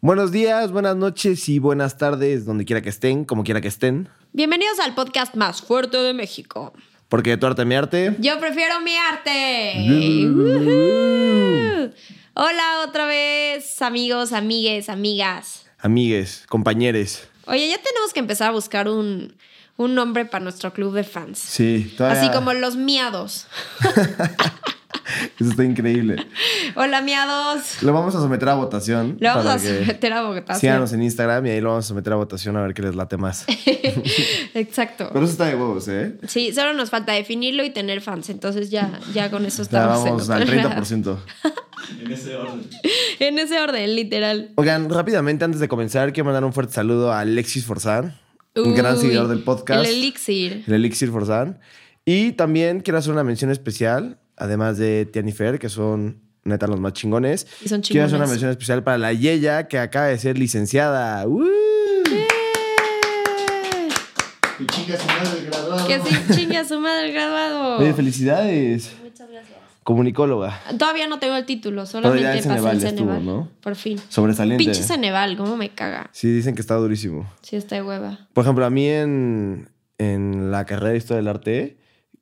Buenos días, buenas noches y buenas tardes, donde quiera que estén, como quiera que estén. Bienvenidos al podcast más fuerte de México. Porque tu arte mi arte. Yo prefiero mi arte. Hola otra vez, amigos, amigues, amigas. Amigues, compañeros. Oye, ya tenemos que empezar a buscar un, un nombre para nuestro club de fans. Sí, todavía. Así como los miados. Eso está increíble. Hola, miados. Lo vamos a someter a votación. Lo vamos a someter a votación. Síganos en Instagram y ahí lo vamos a someter a votación a ver qué les late más. Exacto. Pero eso está de huevos, ¿eh? Sí, solo nos falta definirlo y tener fans. Entonces ya, ya con eso Ya estamos. vamos en al otro lado. 30%. En ese orden. En ese orden, literal. Oigan, rápidamente, antes de comenzar, quiero mandar un fuerte saludo a Alexis Un gran seguidor del podcast. El elixir. El Elixir Forzán. Y también quiero hacer una mención especial, además de Tiani Fer, que son neta los más chingones. Y son Quiero hacer una chingones. mención especial para la Yeya, que acaba de ser licenciada. ¡Uh! Y chinga su madre el graduado. Que se chingue a su madre el graduado. Oye, felicidades. Comunicóloga. Todavía no tengo el título, solamente el pasé el Ceneval ya Ceneval. estuvo, ¿no? Por fin. Sobresaliente. Pinche Ceneval, cómo me caga. Sí, dicen que está durísimo. Sí, está de hueva. Por ejemplo, a mí en, en la carrera de Historia del Arte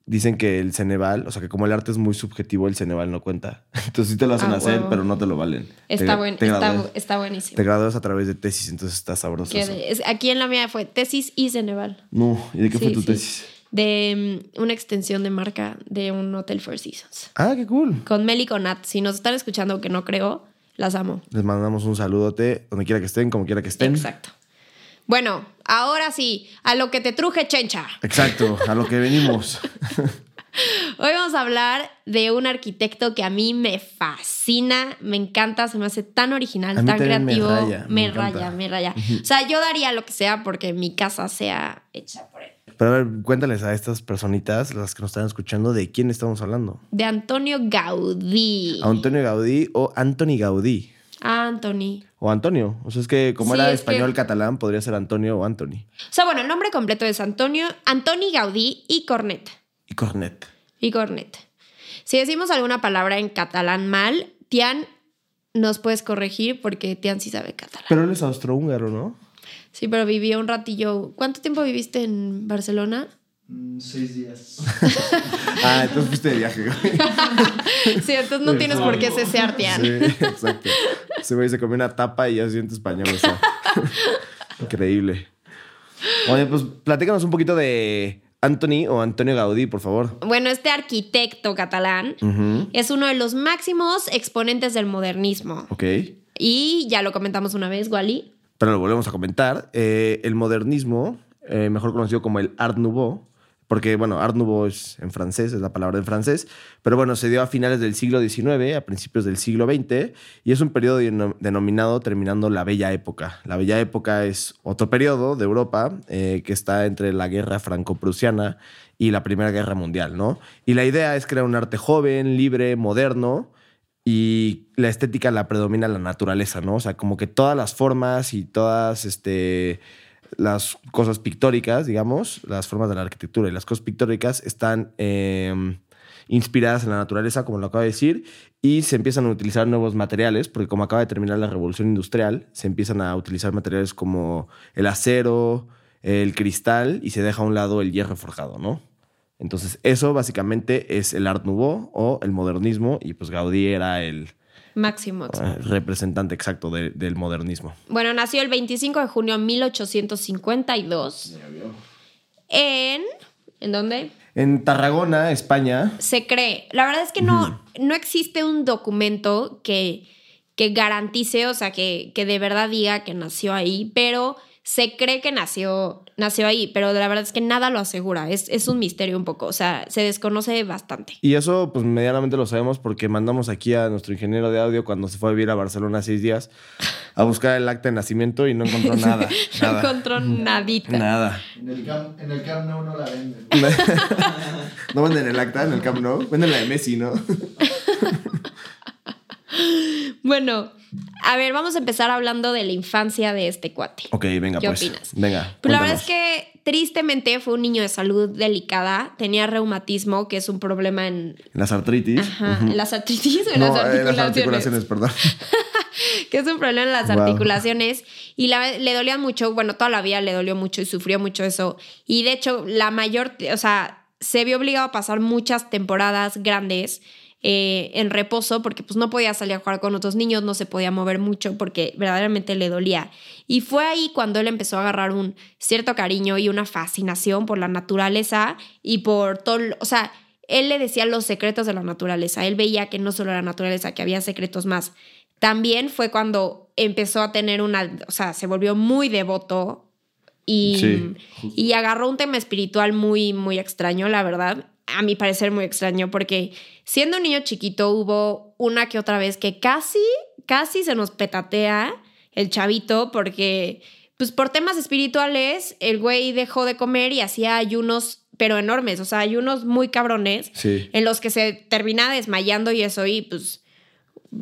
dicen que el Ceneval, o sea, que como el arte es muy subjetivo, el Ceneval no cuenta. Entonces sí te lo hacen Ah, hacer, huevo. pero no te lo valen. Está, Te- buen, te está, está buenísimo. Te gradúas a través de tesis, entonces está sabroso. Eso. es- aquí en la mía fue tesis y Ceneval. No, ¿y de qué fue tu sí. tesis? De mm, una extensión de marca de un Hotel Four Seasons. Ah, qué cool. Con Mel y con Nat. Si nos están escuchando, que no creo, las amo. Les mandamos un saludote, donde quiera que estén, como quiera que estén. Exacto. Bueno, ahora sí, a lo que te truje, chencha. Exacto, a lo que venimos. Hoy vamos a hablar de un arquitecto que a mí me fascina, me encanta, se me hace tan original, A mí tan también me creativo. raya, me me raya, me raya. O sea, yo daría lo que sea porque mi casa sea hecha por él. Pero a ver, cuéntales a estas personitas, las que nos están escuchando, de quién estamos hablando. De Antonio Gaudí. Antonio Gaudí o Anthony Gaudí. Anthony. O Antonio. O sea, es que como Sí, era es que- español catalán, podría ser Antonio o Anthony. O sea, bueno, el nombre completo es Antonio, Antoni Gaudí y Cornet. Y Cornet. Y Cornet. Si decimos alguna palabra en catalán mal, Tian nos puedes corregir porque Tian sí sabe catalán. Pero él es austrohúngaro, ¿no? Sí, pero vivió un ratillo. ¿Cuánto tiempo viviste en Barcelona? Mm, seis días. Ah, entonces fuiste de viaje, güey. Sí, entonces no tienes por qué cesear, Tian. Sí, exacto. Ese güey se comió una tapa y ya se siente español. o sea. Increíble. Oye, pues platícanos un poquito de Anthony o Antonio Gaudí, por favor. Bueno, este arquitecto catalán es uno de los máximos exponentes del modernismo. Ok. Y ya lo comentamos una vez, Wally. Pero lo volvemos a comentar. Eh, el modernismo, eh, mejor conocido como el Art Nouveau, porque, bueno, Art Nouveau es en francés, es la palabra en francés, pero bueno, se dio a finales del siglo XIX, a principios del siglo XX, y es un periodo deno- denominado terminando la Bella Época. La Bella Época es otro periodo de Europa eh, que está entre la guerra franco-prusiana y la Primera Guerra Mundial, ¿no? Y la idea es crear un arte joven, libre, moderno, y la estética la predomina la naturaleza, ¿no? O sea, como que todas las formas y todas este, las cosas pictóricas, digamos, las formas de la arquitectura y las cosas pictóricas están eh, inspiradas en la naturaleza, como lo acabo de decir, y se empiezan a utilizar nuevos materiales, porque como acaba de terminar la revolución industrial, se empiezan a utilizar materiales como el acero, el cristal, y se deja a un lado el hierro forjado, ¿no? Entonces, eso básicamente es el Art Nouveau o el modernismo, y pues Gaudí era el Máximo. eh, representante exacto de- del modernismo. Bueno, nació el 25 de junio de 1852 en... ¿En dónde? En Tarragona, España, Se cree. La verdad es que no, no existe un documento que, que garantice, o sea, que, que de verdad diga que nació ahí, pero se cree que nació, nació ahí, pero la verdad es que nada lo asegura. Es, es un misterio un poco, o sea, se desconoce bastante. Y eso, pues medianamente lo sabemos porque mandamos aquí a nuestro ingeniero de audio cuando se fue a vivir a Barcelona seis días a buscar el acta de nacimiento y no encontró nada. No nada. encontró nadita. Nada. En el, Camp, en el Camp Nou no la venden. No venden el acta en el Camp Nou, venden la de Messi, ¿no? Bueno, a ver, vamos a empezar hablando de la infancia de este cuate. Ok, venga, ¿Qué pues. opinas? Venga. Pues la verdad es que tristemente fue un niño de salud delicada, tenía reumatismo, que es un problema en, Las artritis. ajá, en las artritis o en No, las eh, articulaciones. las articulaciones, perdón. que es un problema en las Wow. articulaciones y la- le dolían mucho, bueno, toda la vida le dolió mucho y sufrió mucho eso. Y de hecho, la mayor, o sea, se vio obligado a pasar muchas temporadas grandes eh, en reposo porque pues no podía salir a jugar con otros niños, no se podía mover mucho porque verdaderamente le dolía. Y fue ahí cuando él empezó a agarrar un cierto cariño y una fascinación por la naturaleza y por todo, o sea, él le decía los secretos de la naturaleza. Él veía que no solo la naturaleza, que había secretos más. También fue cuando empezó a tener una, o sea, se volvió muy devoto y, Sí. y agarró un tema espiritual muy, muy extraño, la verdad. A mi parecer muy extraño, porque siendo un niño chiquito hubo una que otra vez que casi, casi se nos petatea el chavito, porque pues por temas espirituales el güey dejó de comer y hacía ayunos, pero enormes, o sea, ayunos muy cabrones Sí. en los que se termina desmayando y eso, y pues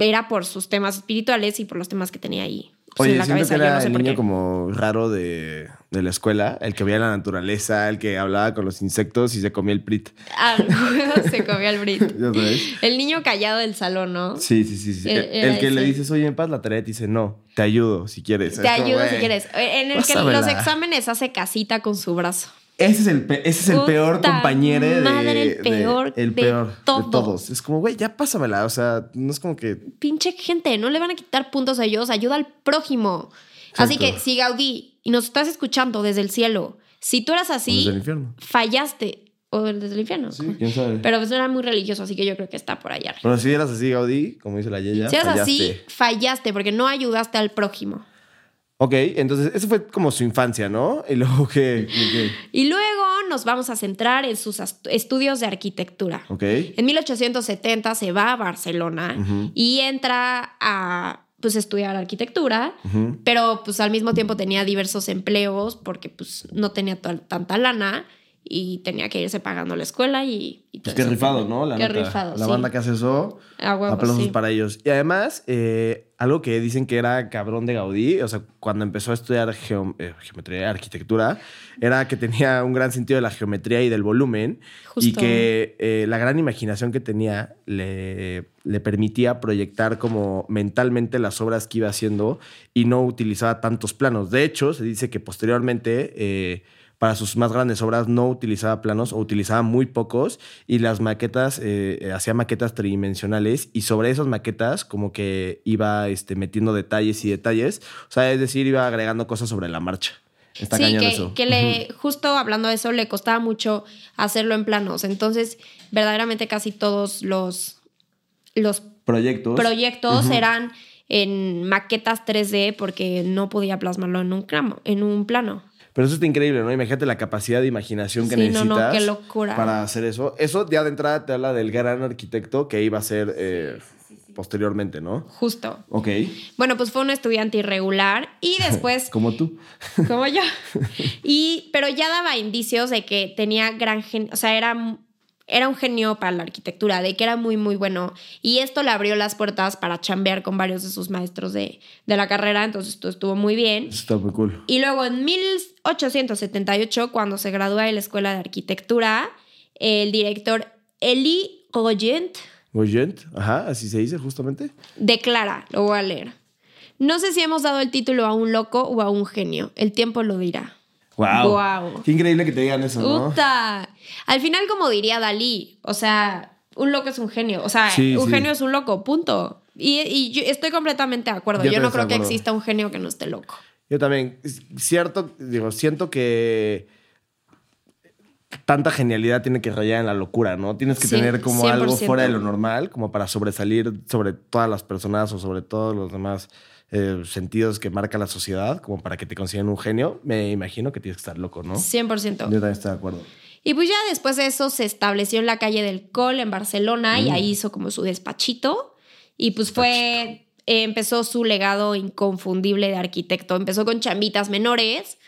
era por sus temas espirituales y por los temas que tenía ahí. pues, Oye, en la siento cabeza, que yo era no sé el por niño como raro de, de la escuela, el que veía la naturaleza, el que hablaba con los insectos y se comía el prit. Ah, se comió el Brit. ¿Ya sabes? El niño callado del salón, ¿no? Sí, sí, sí. sí. El- El, el que le dices, oye, en paz la tarea, te dice, no, te ayudo si quieres. Te Es como, ayudo si quieres. En el que los exámenes hace casita con su brazo. Ese es el, pe- ese es el peor compañero de, madre, el de- peor el de peor todos. de todos. Es como, güey, ya pásamela. O sea, no es como que. Pinche gente, no le van a quitar puntos a ellos, ayuda al prójimo. Así que si Gaudí, y nos estás escuchando desde el cielo, si tú eras así, Desde el infierno. fallaste. O desde el infierno. Sí, quién sabe. Pero pues no era muy religioso, así que yo creo que está por allá. Pero si eras así, Gaudí, como dice la Yeya, Si eras fallaste. así, fallaste porque no ayudaste al prójimo. Ok, entonces, eso fue como su infancia, ¿no? Y luego que. Y luego nos vamos a centrar en sus estudios de arquitectura. Ok. En 1870 se va a Barcelona y entra a pues estudiar arquitectura, pero pues al mismo tiempo tenía diversos empleos porque pues no tenía tal- tanta lana y tenía que irse pagando la escuela y, y Pues qué eso. rifado, ¿no? La, Qué neta. La sí. banda que hace eso, aplausos sí. para ellos. Y además, eh, algo que dicen que era cabrón de Gaudí, o sea, cuando empezó a estudiar geo- eh, geometría, arquitectura, era que tenía un gran sentido de la geometría y del volumen y Justo. que eh, la gran imaginación que tenía le, le permitía proyectar como mentalmente las obras que iba haciendo y no utilizaba tantos planos. De hecho, se dice que posteriormente... para sus más grandes obras no utilizaba planos o utilizaba muy pocos y las maquetas, eh, eh, hacía maquetas tridimensionales y sobre esas maquetas como que iba este, metiendo detalles y detalles, o sea, es decir, iba agregando cosas sobre la marcha. Está sí, que, eso. que le, justo hablando de eso, le costaba mucho hacerlo en planos. Entonces, verdaderamente casi todos los, los Proyectos. proyectos eran en maquetas 3D porque no podía plasmarlo en un, cramo- en un plano. Pero eso está increíble, ¿no? Imagínate la capacidad de imaginación que Sí, no, necesitas no, qué locura. para hacer eso. Eso ya de entrada te habla del gran arquitecto que iba a ser eh, posteriormente, ¿no? Justo. Ok. Bueno, pues fue un estudiante irregular y después, Como tú. como yo, y, pero ya daba indicios de que tenía gran gen, o sea, era, era un genio para la arquitectura, de que era muy, muy bueno. Y esto le abrió las puertas para chambear con varios de sus maestros de, de la carrera, entonces esto estuvo muy bien. Está muy cool. Y luego en 1878, cuando se gradúa de la Escuela de Arquitectura, el director Elie Goyent Goyent, ajá, así se dice justamente. declara, lo voy a leer. No sé si hemos dado el título a un loco o a un genio, el tiempo lo dirá. Wow. Qué increíble que te digan eso, ¿no? Uta. Al final, como diría Dalí, o sea, un loco es un genio, o sea, Sí, un sí. genio es un loco, punto. Y, y yo estoy completamente de acuerdo. Yo Yo, no creo que exista un genio que no esté loco. Yo también, cierto, digo, siento que tanta genialidad tiene que rayar en la locura, ¿no? Tienes que Sí, tener como algo 100%. fuera de lo normal, como para sobresalir sobre todas las personas o sobre todos los demás eh, sentidos que marca la sociedad, como para que te consideren un genio. Me imagino que tienes que estar loco, ¿no? 100%. Yo también estoy de acuerdo. Y pues ya después de eso se estableció en la calle del Col en Barcelona Mm. y ahí hizo como su despachito. Y pues fue, eh, empezó su legado inconfundible de arquitecto. Empezó con chambitas menores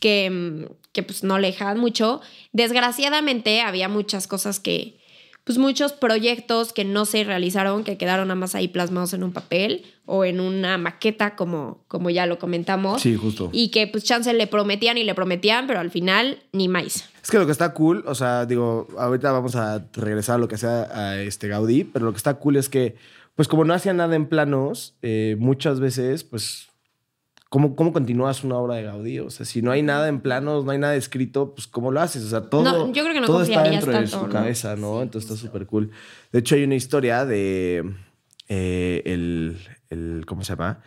que, mm, que pues no le dejaban mucho. Desgraciadamente había muchas cosas que pues muchos proyectos que no se realizaron, que quedaron nada más ahí plasmados en un papel o en una maqueta, como, como ya lo comentamos. Sí, justo. Y que pues chance le prometían y le prometían, pero al final ni más. Es que lo que está cool, o sea, digo, ahorita vamos a regresar a lo que sea a este Gaudí, pero lo que está cool es que, pues como no hacía nada en planos, eh, muchas veces, pues, ¿cómo, ¿cómo continúas una obra de Gaudí? O sea, si no hay nada en planos, no hay nada escrito, pues ¿cómo lo haces? O sea, todo, No, yo creo que no todo está dentro de tanto, su ¿no? cabeza, ¿no? Entonces está súper cool. De hecho, hay una historia de eh, el, el, ¿cómo se llama?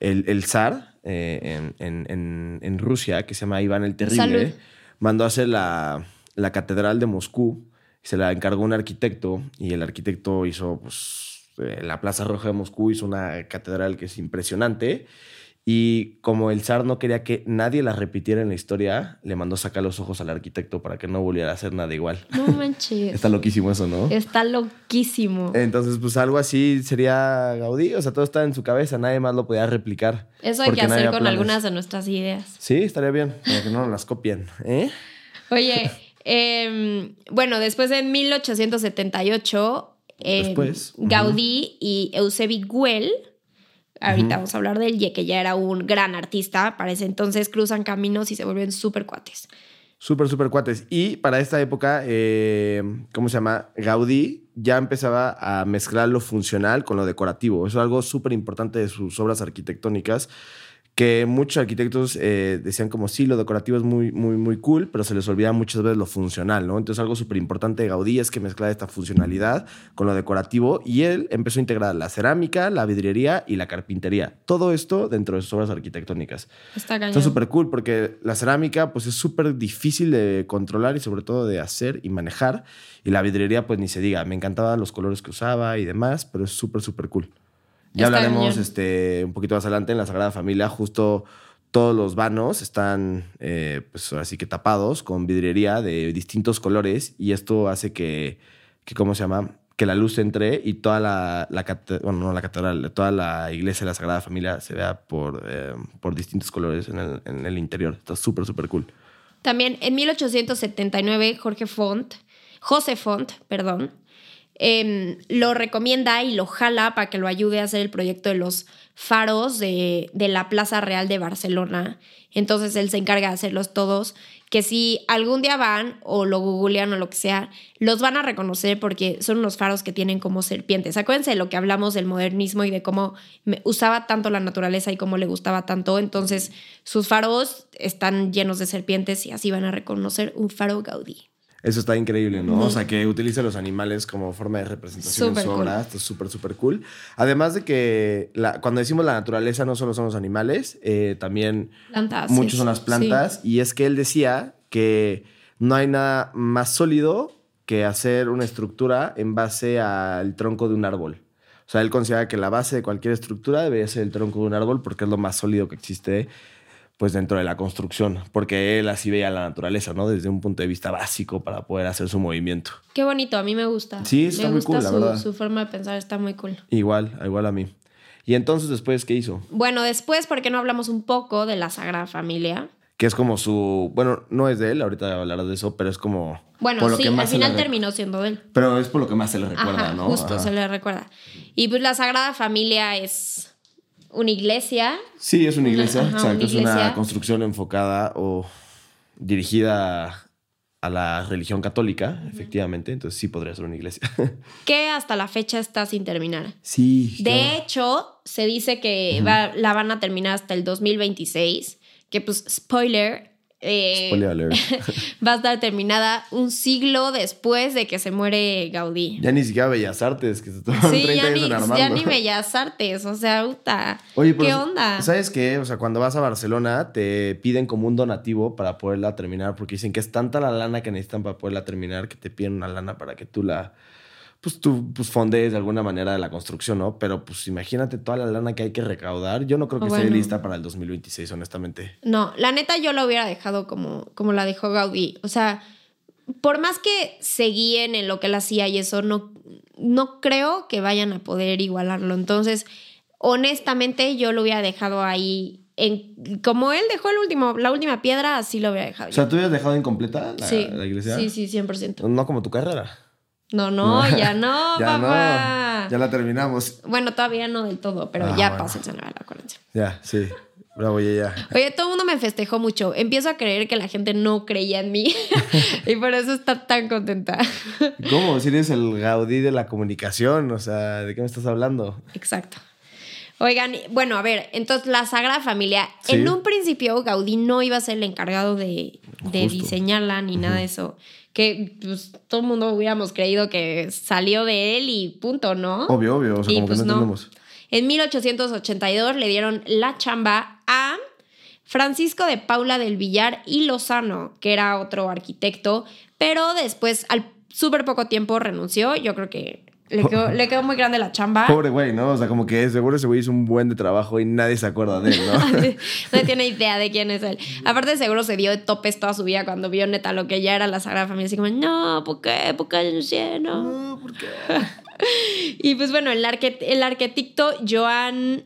El, el zar eh, en, en- en- Rusia, que se llama Iván el Terrible, Salud. mandó a hacer la, la catedral de Moscú. Se la encargó un arquitecto y el arquitecto hizo, pues, eh, la Plaza Roja de Moscú, hizo una catedral que es impresionante. Y como el zar no quería que nadie la repitiera en la historia, le mandó sacar los ojos al arquitecto para que no volviera a hacer nada igual. No manches. Está loquísimo eso, ¿no? Está loquísimo. Entonces, pues algo así sería Gaudí. O sea, todo está en su cabeza, nadie más lo podía replicar. Eso hay que hacer con planes. algunas de nuestras ideas. Sí, estaría bien, para que no nos las copien. ¿eh? Oye, em, bueno, después de 1878, em, Después. Gaudí y Eusebi Güell, ahorita vamos a hablar de él, ya que ya era un gran artista, para ese entonces cruzan caminos y se vuelven súper cuates. Súper, súper cuates. Y para esta época, eh, ¿cómo se llama? Gaudí ya empezaba a mezclar lo funcional con lo decorativo. Eso es algo súper importante de sus obras arquitectónicas, que muchos arquitectos eh, decían como, sí, lo decorativo es muy, muy, muy cool, pero se les olvida muchas veces lo funcional, ¿no? Entonces algo súper importante de Gaudí es que mezclaba esta funcionalidad con lo decorativo y él empezó a integrar la cerámica, la vidriería y la carpintería. Todo esto dentro de sus obras arquitectónicas. Está cañón. Está súper cool porque la cerámica pues es súper difícil de controlar y sobre todo de hacer y manejar. Y la vidriería pues ni se diga. Me encantaban los colores que usaba y demás, pero es súper, súper cool. Ya Está hablaremos este, un poquito más adelante en la Sagrada Familia. Justo todos los vanos están eh, pues así que tapados con vidriería de distintos colores y esto hace que, que ¿cómo se llama? Que la luz entre y toda la, la bueno, no la catedral, toda la iglesia de la Sagrada Familia se vea por, eh, por distintos colores en el, en el interior. Está súper, súper cool. También en 1879, Jorge Font, José Font, perdón, em, lo recomienda y lo jala para que lo ayude a hacer el proyecto de los faros de, de la Plaza Real de Barcelona. Entonces él se encarga de hacerlos todos, que si algún día van o lo googlean o lo que sea, los van a reconocer porque son unos faros que tienen como serpientes. Acuérdense de lo que hablamos del modernismo y de cómo usaba tanto la naturaleza y cómo le gustaba tanto. Entonces sus faros están llenos de serpientes y así van a reconocer un faro Gaudí. Eso está increíble, ¿no? O sea, que utiliza los animales como forma de representación Súper en su cool. obra. Esto es súper, súper cool. Además de que la- cuando decimos la naturaleza no solo son los animales, eh, también Plantas. muchos sí, son las sí. plantas. Y es que él decía que no hay nada más sólido que hacer una estructura en base al tronco de un árbol. O sea, él considera que la base de cualquier estructura debería ser el tronco de un árbol porque es lo más sólido que existe pues dentro de la construcción, porque él así veía la naturaleza, ¿no? Desde un punto de vista básico para poder hacer su movimiento. Qué bonito, a mí me gusta. Sí, está me muy gusta cool, la su, verdad. su forma de pensar, está muy cool. Igual, igual a mí. Y entonces después, ¿qué hizo? Bueno, después, ¿por qué no hablamos un poco de la Sagrada Familia? Que es como su, bueno, no es de él, ahorita hablarás de eso, pero es como... Bueno, por lo sí, que al más le final terminó siendo de él. Pero es por lo que más se le recuerda, Ajá, ¿no? Justo, Ajá. se le recuerda. Y pues la Sagrada Familia es una iglesia. Sí, es una iglesia, Ajá, exacto, una es una construcción enfocada o dirigida a la religión católica, efectivamente, entonces sí podría ser una iglesia. que hasta la fecha está sin terminar. sí. De hecho, se dice que va- la van a terminar hasta el 2026, que pues spoiler, eh, va a estar terminada un siglo después de que se muere Gaudí. Ya ni siquiera Bellas Artes, que se tomaron Sí, 30 ya años ni, en armarlo. ya ni Bellas Artes, o sea, puta, Oye, ¿qué onda? ¿Sabes qué? O sea, cuando vas a Barcelona te piden como un donativo para poderla terminar porque dicen que es tanta la lana que necesitan para poderla terminar que te piden una lana para que tú la pues tú pues fondees de alguna manera de la construcción, ¿no? Pero pues imagínate toda la lana que hay que recaudar. Yo no creo que esté lista para el 2026, honestamente. No, la neta yo la hubiera dejado como, como la dejó Gaudí. O sea, por más que se guíen en lo que él hacía y eso, no, no creo que vayan a poder igualarlo. Entonces, honestamente, yo lo hubiera dejado ahí. En, como él dejó el último, la última piedra, así lo hubiera dejado. O sea. ¿tú hubieras dejado incompleta la, sí, la iglesia? sí, sí, 100%. No como tu carrera. No, no, ya no, ya papá. no. Ya la terminamos. Bueno, todavía no del todo, pero Ah, ya bueno. pasa el Sanabria, acuérdense. Ya, sí. Bravo, ya, ya. Oye, todo el mundo me festejó mucho. Empiezo a creer que la gente no creía en mí y por eso está tan contenta. ¿Cómo? Si eres el Gaudí de la comunicación, o sea, ¿de qué me estás hablando? Exacto. Oigan, bueno, a ver, entonces la Sagrada Familia, Sí. en un principio Gaudí no iba a ser el encargado de, diseñarla ni nada de eso. Que pues, todo el mundo hubiéramos creído que salió de él y punto, ¿no? Obvio, obvio. O sea, Y como pues que no, no. entendemos. En 1882 le dieron la chamba a Francisco de Paula del Villar y Lozano, que era otro arquitecto, pero después al súper poco tiempo renunció. Yo creo que le quedó, le quedó muy grande la chamba. Pobre güey, ¿no? O sea, como que seguro ese güey hizo un buen de trabajo y nadie se acuerda de él, ¿no? no tiene idea de quién es él. Aparte, seguro se dio de topes toda su vida cuando vio neta lo que ya era la Sagrada Familia. Así como, no, ¿por qué? ¿Por qué? No. No, ¿por qué? Y pues bueno, el, arque- el arquitecto Joan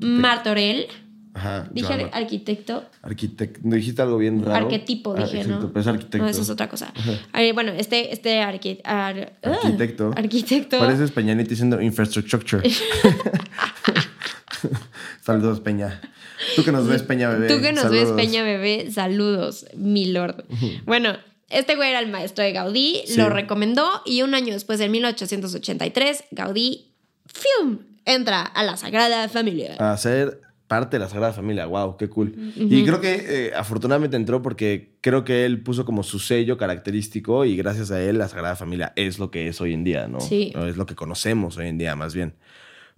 Martorell. Ajá. Dije Mar- arquitecto. Arquitecto. Dijiste algo bien raro. Arquetipo, Ah, dije, exacto, ¿no? Pero es arquitecto. No, eso es otra cosa. Bueno, este, este arqui- ar- ah, Arquitecto. arquitecto. Pareces Peña Nieto diciendo infrastructure. Saludos, Peña. Tú que nos ves, Peña Bebé. Tú que nos saludos. ves, Peña Bebé, saludos, mi lord. Bueno, este güey era el maestro de Gaudí, Sí. lo recomendó y un año después, en 1883, Gaudí, ¡fium! entra a la Sagrada Familia. A ser parte de la Sagrada Familia. Wow, qué cool. Y creo que eh, afortunadamente entró porque creo que él puso como su sello característico y gracias a él la Sagrada Familia es lo que es hoy en día, ¿no? Sí. Es lo que conocemos hoy en día, más bien.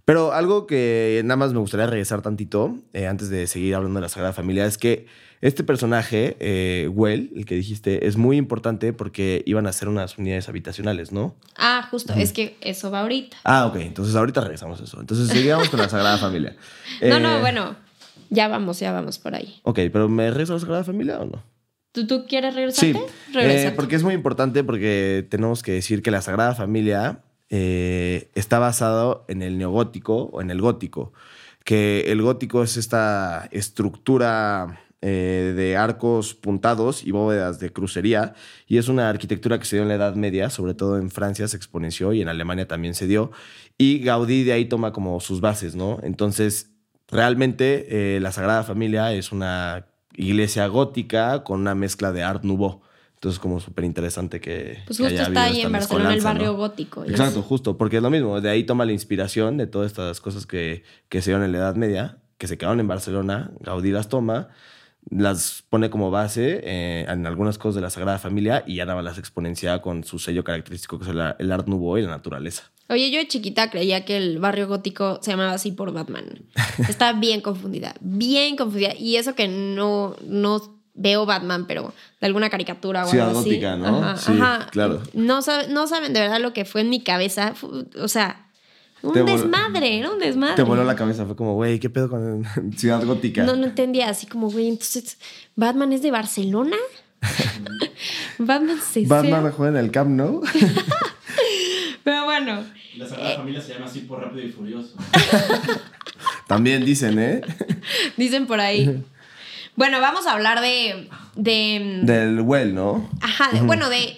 Pero algo que nada más me gustaría regresar tantito, eh, antes de seguir hablando de la Sagrada Familia, es que este personaje, eh, Well, el que dijiste, es muy importante porque iban a ser unas unidades habitacionales, ¿no? Ah, justo, es que eso va ahorita. Ah, ok, entonces ahorita regresamos a eso. Entonces sigamos con la Sagrada Familia. No, Eh, no, bueno, ya vamos, ya vamos por ahí. Ok, pero ¿me regreso a la Sagrada Familia o no? ¿Tú, tú quieres regresarte? Sí, eh, porque es muy importante porque tenemos que decir que la Sagrada Familia eh, está basado en el neogótico o en el gótico, que el gótico es esta estructura eh, de arcos puntados y bóvedas de crucería y es una arquitectura que se dio en la Edad Media, sobre todo en Francia se exponenció y en Alemania también se dio y Gaudí de ahí toma como sus bases, ¿no? Entonces, realmente eh, la Sagrada Familia es una iglesia gótica con una mezcla de Art Nouveau. Entonces, como súper interesante que. Pues que justo haya está ahí en Barcelona el barrio ¿no? gótico. es- Exacto, justo, porque es lo mismo. De ahí toma la inspiración de todas estas cosas que, que se dieron en la Edad Media, que se quedaron en Barcelona. Gaudí las toma, las pone como base eh, en algunas cosas de la Sagrada Familia y ya nada más las exponencia con su sello característico, que es el, el Art Nouveau y la naturaleza. Oye, yo de chiquita creía que el barrio gótico se llamaba así por Batman. Estaba bien confundida, bien confundida. Y eso que no, no veo Batman, pero de alguna caricatura o Ciudad algo así. gótica, ¿no? Ajá, Sí, ajá. claro. No, sab- no saben de verdad lo que fue en mi cabeza. O sea, un Te desmadre, era un desmadre. Te voló la cabeza, fue como, güey, ¿qué pedo con Ciudad Gótica? No, no entendía, así como, güey, entonces, ¿Batman es de Barcelona? Batman se Batman juega en el Camp Nou. Pero bueno, La Sagrada Familia se llama así por Rápido y Furioso. También dicen, ¿eh? dicen por ahí. Bueno, vamos a hablar de. de Del Well, ¿no? Ajá, de- bueno, de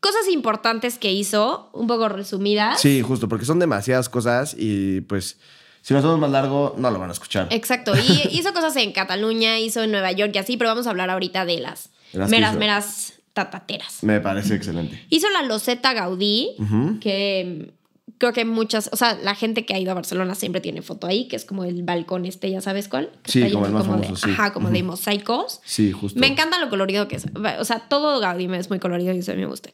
cosas importantes que hizo, un poco resumidas. Sí, justo, porque son demasiadas cosas y pues si lo hacemos más largo, no lo van a escuchar. Exacto. Y hizo cosas en Cataluña, hizo en Nueva York y así, pero vamos a hablar ahorita de las, meras, meras tatateras. Me parece excelente. Hizo la loseta Gaudí, que mm, creo que muchas, o sea, la gente que ha ido a Barcelona siempre tiene foto ahí, que es como el balcón este, ¿ya sabes cuál? Que Sí, está como el más de, famoso, sí. Ajá, como de mosaicos. Sí, justo. Me encanta lo colorido que es. O sea, todo Gaudí es muy colorido y eso me gusta.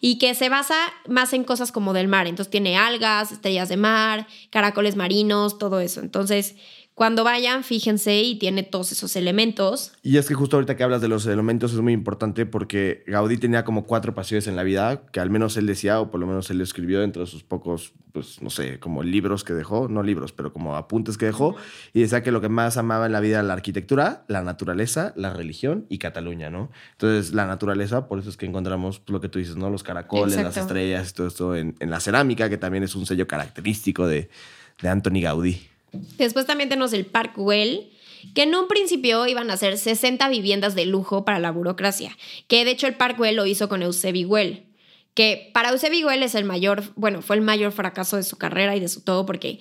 Y que se basa más en cosas como del mar. Entonces tiene algas, estrellas de mar, caracoles marinos, todo eso. Entonces, cuando vayan, fíjense y tiene todos esos elementos. Y es que justo ahorita que hablas de los elementos es muy importante porque Gaudí tenía como cuatro pasiones en la vida, que al menos él decía, o por lo menos él lo escribió dentro de sus pocos, pues no sé, como libros que dejó, no libros, pero como apuntes que dejó, y decía que lo que más amaba en la vida era la arquitectura, la naturaleza, la religión y Cataluña, ¿no? Entonces, la naturaleza, por eso es que encontramos pues, lo que tú dices, ¿no? Los caracoles, las Exacto. estrellas y todo esto en, en la cerámica, que también es un sello característico de, de Anthony Gaudí. Después también tenemos el Park Güell, que en un principio iban a ser 60 viviendas de lujo para la burocracia. Que de hecho el Park Güell lo hizo con Eusebi Güell, que para Eusebio él es el mayor, bueno, fue el mayor fracaso de su carrera y de su todo porque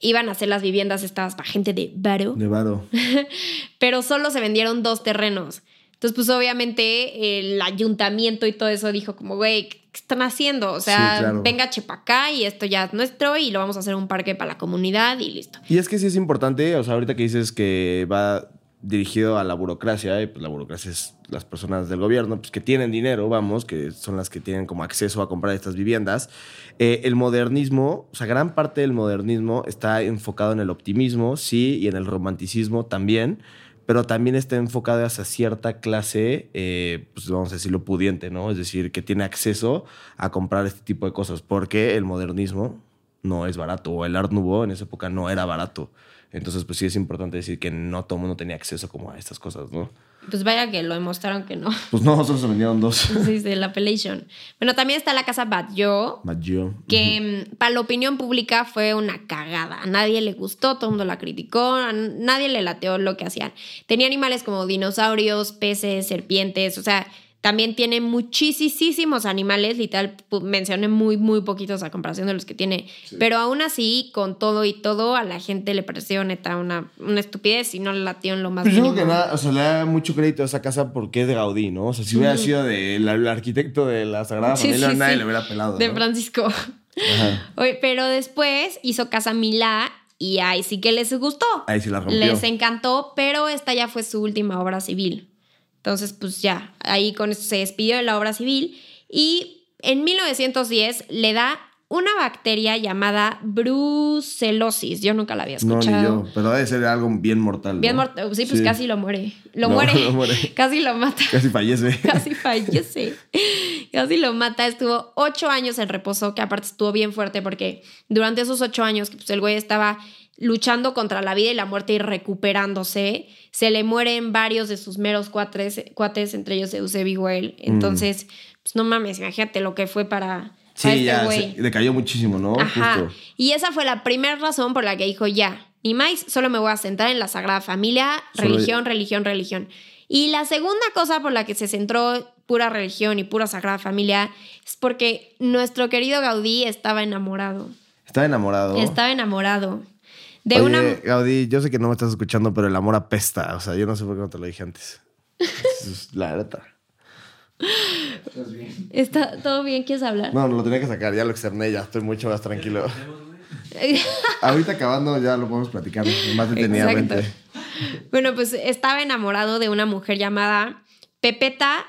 iban a hacer las viviendas estas para gente de varo, De varo. pero solo se vendieron dos terrenos. Entonces, pues obviamente el ayuntamiento y todo eso dijo como, güey, ¿qué están haciendo? O sea, Sí, claro. venga Chepacá y esto ya es nuestro y lo vamos a hacer un parque para la comunidad y listo. Y es que sí es importante, o sea, ahorita que dices que va dirigido a la burocracia, y pues la burocracia es las personas del gobierno, pues que tienen dinero, vamos, que son las que tienen como acceso a comprar estas viviendas. Eh, el modernismo, o sea, gran parte del modernismo está enfocado en el optimismo, sí, y en el romanticismo también, pero también está enfocado hacia cierta clase, eh, pues vamos a decirlo, pudiente, ¿no? Es decir, que tiene acceso a comprar este tipo de cosas, porque el modernismo no es barato, o el Art Nouveau en esa época no era barato. Entonces, pues sí es importante decir que no todo el mundo tenía acceso como a estas cosas, ¿no? Pues vaya que lo demostraron que no. Pues no, solo se vendieron dos. Sí, sí, la Appellation. Bueno, también está la casa Batlló, Maggio. que mm, para la opinión pública fue una cagada. A nadie le gustó, todo el mundo la criticó, a nadie le lateó lo que hacían. Tenía animales como dinosaurios, peces, serpientes, o sea, también tiene muchísimos animales, literal, mencioné muy, muy poquitos a comparación de los que tiene. Pero aún así, con todo y todo, a la gente le pareció neta una, una estupidez y no le latió en lo más Pues yo creo mínimo. que nada, o sea, le da mucho crédito a esa casa porque es de Gaudí, ¿no? O sea, si hubiera sido del el arquitecto de la Sagrada Sí, Familia, sí, nadie le hubiera pelado. De ¿no? Francisco. Ajá. Oye, pero después hizo Casa Milá y ahí sí que les gustó. Ahí sí la rompió. Les encantó, pero esta ya fue su última obra civil. Entonces, pues ya, ahí con eso se despidió de la obra civil y en 1910 le da una bacteria llamada brucelosis. Yo nunca la había No, escuchado. ni yo. Pero debe ser algo bien mortal. Bien ¿no? mortal. Sí, pues casi lo muere. Lo No, muere. lo muere. Casi lo mata. Casi fallece. Casi fallece. Casi lo mata. Estuvo ocho años en reposo, que aparte estuvo bien fuerte porque durante esos ocho años pues, el güey estaba luchando contra la vida y la muerte y recuperándose, se le mueren varios de sus meros cuates, cuates entre ellos Eusebio y él. Entonces, pues no mames, imagínate lo que fue para, para Sí, este ya, güey. se- decayó muchísimo, ¿no? Ajá. Justo. Y esa fue la primera razón por la que dijo ya, ni más, solo me voy a centrar en la Sagrada Familia, Solo- religión, religión, religión. Y la segunda cosa por la que se centró pura religión y pura Sagrada Familia es porque nuestro querido Gaudí estaba enamorado. Estaba enamorado. Estaba enamorado. De Oye, una... Gaudí, yo sé que no me estás escuchando, pero el amor apesta. O sea, yo no sé por qué no te lo dije antes. Es la neta. Estás bien. ¿Está todo bien? ¿Quieres hablar? No, no lo tenía que sacar, ya lo externé, ya estoy mucho más tranquilo. Ahorita acabando ya lo podemos platicar más detenidamente. Exacto. Bueno, pues estaba enamorado de una mujer llamada Pepeta.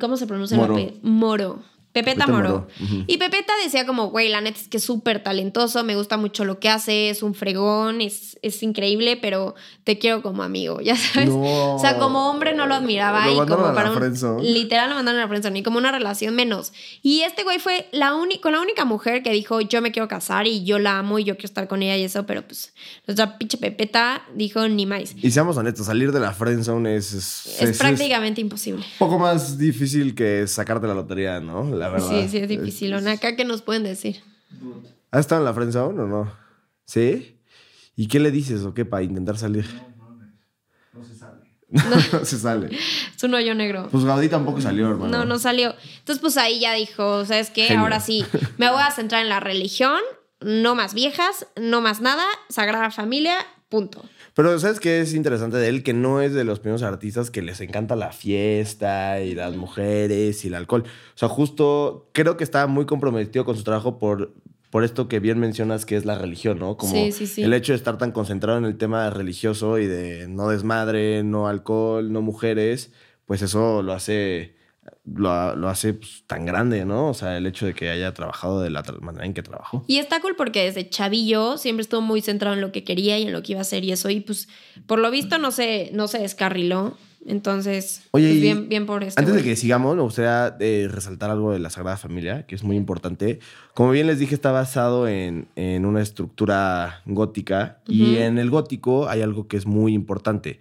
¿Cómo se pronuncia Moro. el apellido? Moro. Pepeta, Pepeta. Y Pepeta decía como, güey, la neta es que es súper talentoso, me gusta mucho lo que hace, es un fregón, es, es increíble, pero te quiero como amigo, ya sabes. No. O sea, como hombre no lo admiraba Lo y como a la para un- literal lo mandaron a la friendzone y como una relación menos. Y este güey fue la única, con la única mujer que dijo, yo me quiero casar y yo la amo y yo quiero estar con ella y eso, pero pues nuestra pinche Pepeta dijo ni más. Y seamos honestos, salir de la friendzone es, es, Es, es- prácticamente imposible. poco más difícil que sacarte la lotería, ¿no? La verdad. Sí, sí, es difícil. Acá, ¿qué nos pueden decir? ¿Has estado en la friendzone o no? ¿Sí? ¿Y qué le dices o qué para intentar salir? No se sabe. No se sale. Es un hoyo negro. Pues Gaudí tampoco salió, hermano. No, no salió. Entonces, pues ahí ya dijo, ¿sabes qué? Genio. Ahora sí, me voy a centrar en la religión, no más viejas, no más nada, Sagrada Familia, punto. Pero ¿sabes qué es interesante de él? Que no es de los primeros artistas que les encanta la fiesta y las mujeres y el alcohol. O sea, justo creo que está muy comprometido con su trabajo por, por esto que bien mencionas que es la religión, ¿no? Como Sí, sí, sí. el hecho de estar tan concentrado en el tema religioso y de no desmadre, no alcohol, no mujeres, pues eso lo hace, lo, lo hace pues, tan grande, ¿no? O sea, el hecho de que haya trabajado de la manera en que trabajó. Y está cool porque desde chavillo siempre estuvo muy centrado en lo que quería y en lo que iba a hacer y eso. Y pues, por lo visto, no se, no se descarriló. Entonces, Oye, pues, bien, bien por este. Antes de que sigamos, me gustaría eh, resaltar algo de la Sagrada Familia, que es muy importante. Como bien les dije, está basado en, en una estructura gótica y en el gótico hay algo que es muy importante,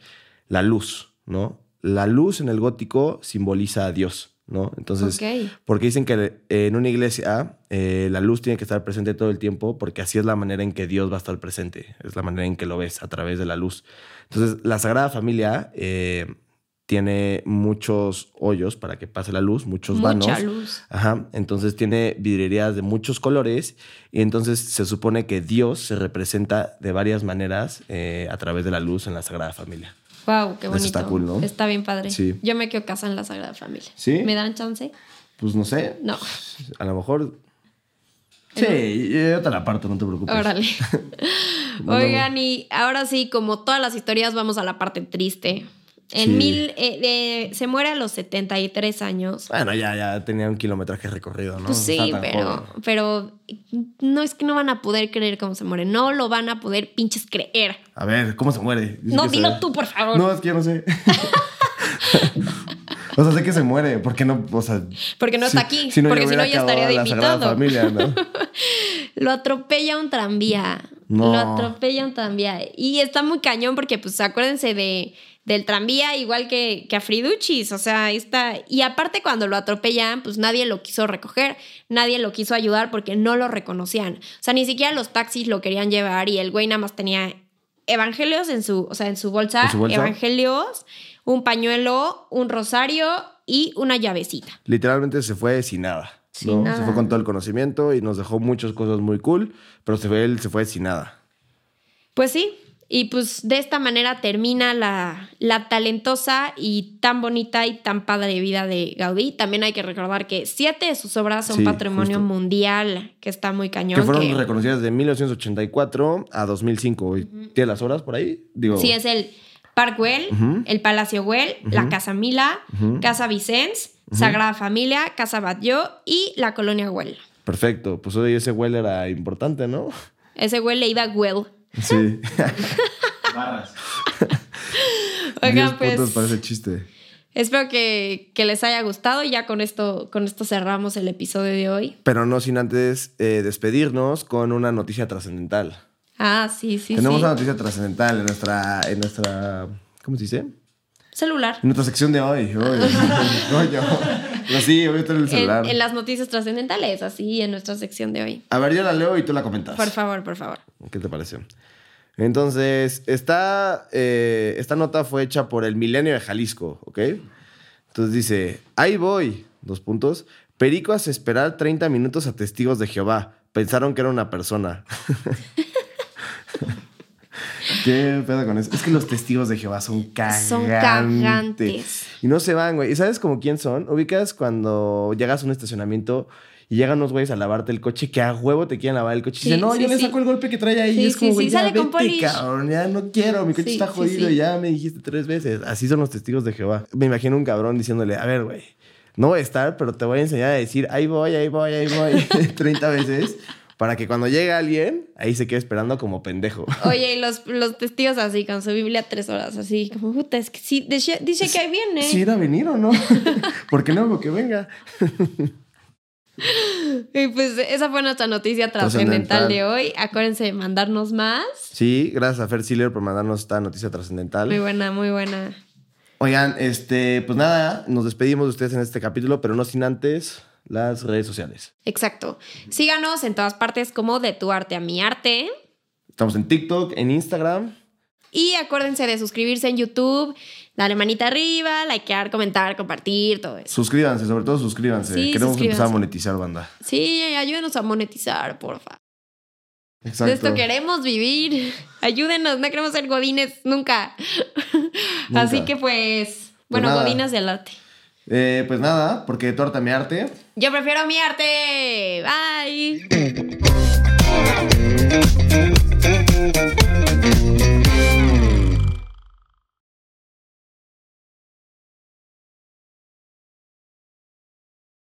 la luz, ¿no? La luz en el gótico simboliza a Dios, ¿no? Entonces, porque dicen que en una iglesia eh, la luz tiene que estar presente todo el tiempo porque así es la manera en que Dios va a estar presente, es la manera en que lo ves a través de la luz. Entonces, la Sagrada Familia eh, tiene muchos hoyos para que pase la luz, muchos Mucha vanos. luz. Ajá, entonces tiene vidrierías de muchos colores y entonces se supone que Dios se representa de varias maneras eh, a través de la luz en la Sagrada Familia. Wow, qué Eso bonito. está cool, ¿no? Está bien padre. Sí. Yo me quedo casada en la Sagrada Familia. ¿Sí? ¿Me dan chance? Pues no sé, No. a lo mejor... Sí, yo te la parto, no te preocupes. Órale. No, Oigan, y ahora sí, como todas las historias, vamos a la parte triste. En Sí. mil, eh, eh, se muere a los 73 años. Bueno, ya, ya tenía un kilometraje recorrido, ¿no? Pues No sí, pero, joven. pero no es que no van a poder creer cómo se muere. No lo van a poder pinches creer. A ver, ¿cómo se muere? Dice No, se- dilo tú, por favor. No, es que yo no sé. o sea, sé que se muere, porque no, o sea... Porque no si- está aquí, yo porque si no ya estaría de invitado. Familia, ¿no? Lo atropella un tranvía. No. Lo atropella un tranvía. Y está muy cañón porque, pues, acuérdense de, del tranvía igual que, que a Friduchis. O sea, está... Y aparte cuando lo atropellan, pues nadie lo quiso recoger. Nadie lo quiso ayudar porque no lo reconocían. O sea, ni siquiera los taxis lo querían llevar y el güey nada más tenía evangelios en su, o sea, en su bolsa. ¿En su bolsa? Evangelios, un pañuelo, un rosario y una llavecita. Literalmente se fue sin nada. Sin ¿no? nada. Se fue con todo el conocimiento y nos dejó muchas cosas muy cool, pero se fue, él se fue sin nada. Pues sí, y pues de esta manera termina la, la talentosa y tan bonita y tan padre vida de Gaudí. También hay que recordar que siete de sus obras son Sí, patrimonio justo. mundial, que está muy cañón. que fueron que- reconocidas de 1984 a 2005. ¿Y ¿Tiene las horas por ahí? Digo, Sí, es el Park Güell, el Palacio Güell, la Casa Mila, Casa Vicens, Sagrada Familia, Casa Batlló y la Colonia Güell. perfecto. Pues hoy ese Well era importante, ¿no? Ese Güell le iba Güell. Sí. Barras. 10 Oigan, puntos pues para ese chiste. espero que, que les haya gustado y ya con esto, con esto cerramos el episodio de hoy. Pero no sin antes eh, despedirnos con una noticia trascendental. Ah, sí, sí, Tenemos sí. una noticia trascendental en nuestra, en nuestra, ¿cómo se dice? Celular. En nuestra sección de hoy. Uy, coño. Pero sí, voy a estar en el En, celular. en las noticias trascendentales, así en nuestra sección de hoy. A ver, yo la leo y tú la comentas. Por favor, por favor. ¿Qué te pareció? Entonces, esta, eh, esta nota fue hecha por el Milenio de Jalisco, ¿ok? Entonces dice, ahí voy, dos puntos. Perico hace esperar 30 minutos a testigos de Jehová. Pensaron que era una persona. ¿Qué pedo con eso? Es que los testigos de Jehová son cagantes. Son cagantes. Y no se van, güey. ¿Y sabes como quién son? Ubicas cuando llegas a un estacionamiento y llegan unos güeyes a lavarte el coche que a huevo te quieren lavar el coche. y Sí, dicen, no, sí, yo le sí. saco el golpe que trae ahí. Y es como, güey, ya sale vete, cabrón. Ya no quiero. Mi coche está jodido. Ya me dijiste tres veces. Así son los testigos de Jehová. Me imagino un cabrón diciéndole, a ver, güey. No voy a estar, pero te voy a enseñar a decir, ahí voy, ahí voy, ahí voy, 30 veces, para que cuando llegue alguien, ahí se quede esperando como pendejo. Oye, y los, los testigos así, con su Biblia tres horas, así, como, puta, es que sí, dice, dice que ahí viene. ¿Si ir a venir o no? ¿Por qué no? Porque venga. Y pues esa fue nuestra noticia trascendental de hoy. Acuérdense de mandarnos más. Sí, gracias a Fer Siller por mandarnos esta noticia trascendental. Muy buena, muy buena. Oigan, este, pues nada, nos despedimos de ustedes en este capítulo, pero no sin antes las redes sociales. Exacto. Síganos en todas partes como de tu arte a mi arte. Estamos en TikTok, en Instagram. Y acuérdense de suscribirse en YouTube, darle manita arriba, likear, comentar, compartir, todo eso. Suscríbanse, sobre todo suscríbanse. Sí, Queremos empezar a monetizar, banda. Sí, ayúdenos a monetizar, porfa. Exacto. De esto queremos vivir. Ayúdenos, no queremos ser godines nunca. Nunca. Así que pues, bueno, nada. godines del arte. Eh, pues nada, porque torta mi arte. Yo prefiero mi arte. Bye.